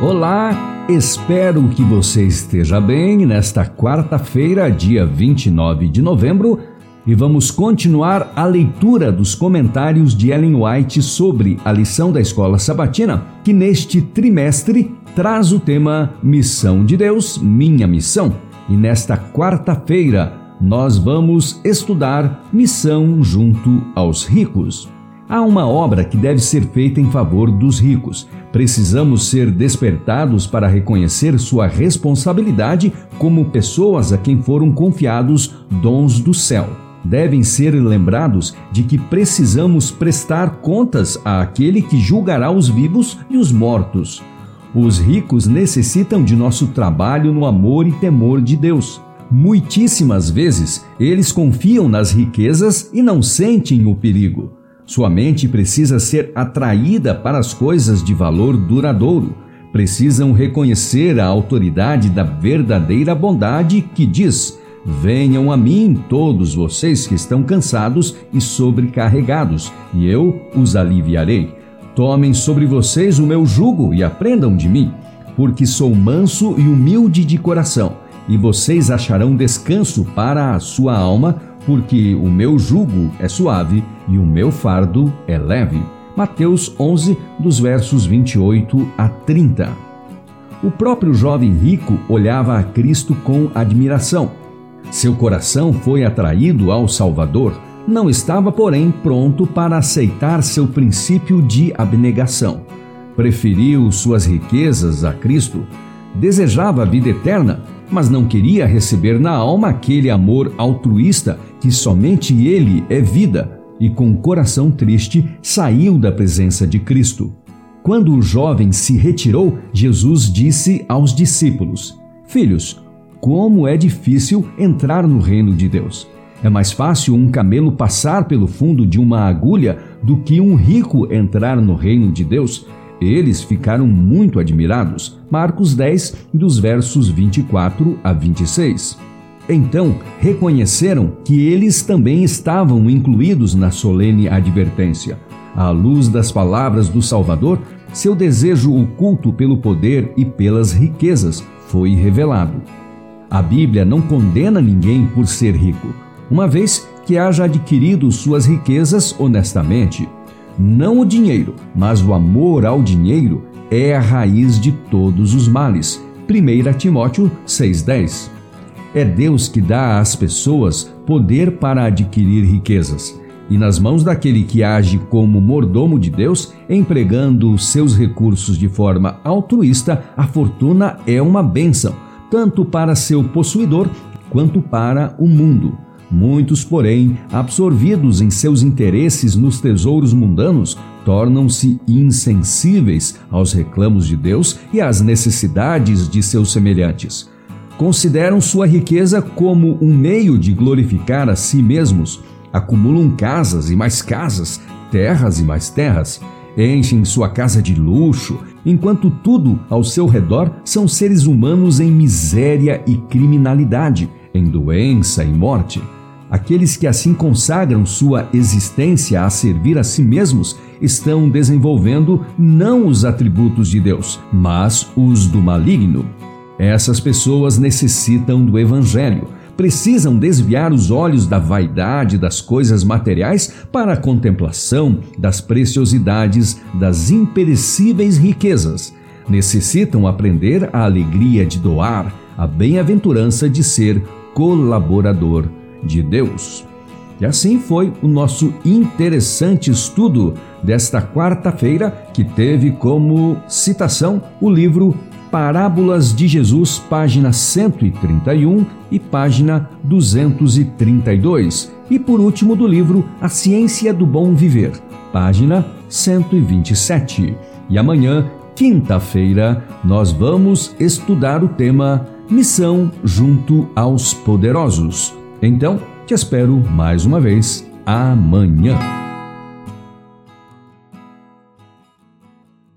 Olá, espero que você esteja bem nesta quarta-feira, dia 29 de novembro, e vamos continuar a leitura dos comentários de Ellen White sobre a lição da escola sabatina, que neste trimestre traz o tema Missão de Deus, Minha Missão. E nesta quarta-feira nós vamos estudar Missão junto aos ricos. Há uma obra que deve ser feita em favor dos ricos. Precisamos ser despertados para reconhecer sua responsabilidade como pessoas a quem foram confiados dons do céu. Devem ser lembrados de que precisamos prestar contas àquele que julgará os vivos e os mortos. Os ricos necessitam de nosso trabalho no amor e temor de Deus. Muitíssimas vezes eles confiam nas riquezas e não sentem o perigo. Sua mente precisa ser atraída para as coisas de valor duradouro. Precisam reconhecer a autoridade da verdadeira bondade que diz: Venham a mim todos vocês que estão cansados e sobrecarregados, e eu os aliviarei. Tomem sobre vocês o meu jugo e aprendam de mim, porque sou manso e humilde de coração, e vocês acharão descanso para a sua alma porque o meu jugo é suave e o meu fardo é leve. Mateus 11, dos versos 28 a 30. O próprio jovem rico olhava a Cristo com admiração. Seu coração foi atraído ao Salvador, não estava, porém, pronto para aceitar seu princípio de abnegação. Preferiu suas riquezas a Cristo, desejava a vida eterna, mas não queria receber na alma aquele amor altruísta que somente ele é vida, e com coração triste saiu da presença de Cristo. Quando o jovem se retirou, Jesus disse aos discípulos: Filhos, como é difícil entrar no reino de Deus. É mais fácil um camelo passar pelo fundo de uma agulha do que um rico entrar no reino de Deus. Eles ficaram muito admirados. Marcos 10, dos versos 24 a 26. Então reconheceram que eles também estavam incluídos na solene advertência. À luz das palavras do Salvador, seu desejo oculto pelo poder e pelas riquezas foi revelado. A Bíblia não condena ninguém por ser rico, uma vez que haja adquirido suas riquezas honestamente. Não o dinheiro, mas o amor ao dinheiro é a raiz de todos os males. 1 Timóteo 6,10 é Deus que dá às pessoas poder para adquirir riquezas. E nas mãos daquele que age como mordomo de Deus, empregando seus recursos de forma altruísta, a fortuna é uma bênção, tanto para seu possuidor quanto para o mundo. Muitos, porém, absorvidos em seus interesses nos tesouros mundanos, tornam-se insensíveis aos reclamos de Deus e às necessidades de seus semelhantes consideram sua riqueza como um meio de glorificar a si mesmos, acumulam casas e mais casas, terras e mais terras, enchem sua casa de luxo, enquanto tudo ao seu redor são seres humanos em miséria e criminalidade, em doença e morte. Aqueles que assim consagram sua existência a servir a si mesmos estão desenvolvendo não os atributos de Deus, mas os do maligno. Essas pessoas necessitam do Evangelho, precisam desviar os olhos da vaidade das coisas materiais para a contemplação das preciosidades das imperecíveis riquezas. Necessitam aprender a alegria de doar, a bem-aventurança de ser colaborador de Deus. E assim foi o nosso interessante estudo desta quarta-feira, que teve como citação o livro Parábolas de Jesus, página 131 e página 232. E por último do livro A Ciência do Bom Viver, página 127. E amanhã, quinta-feira, nós vamos estudar o tema Missão junto aos poderosos. Então, te espero mais uma vez amanhã.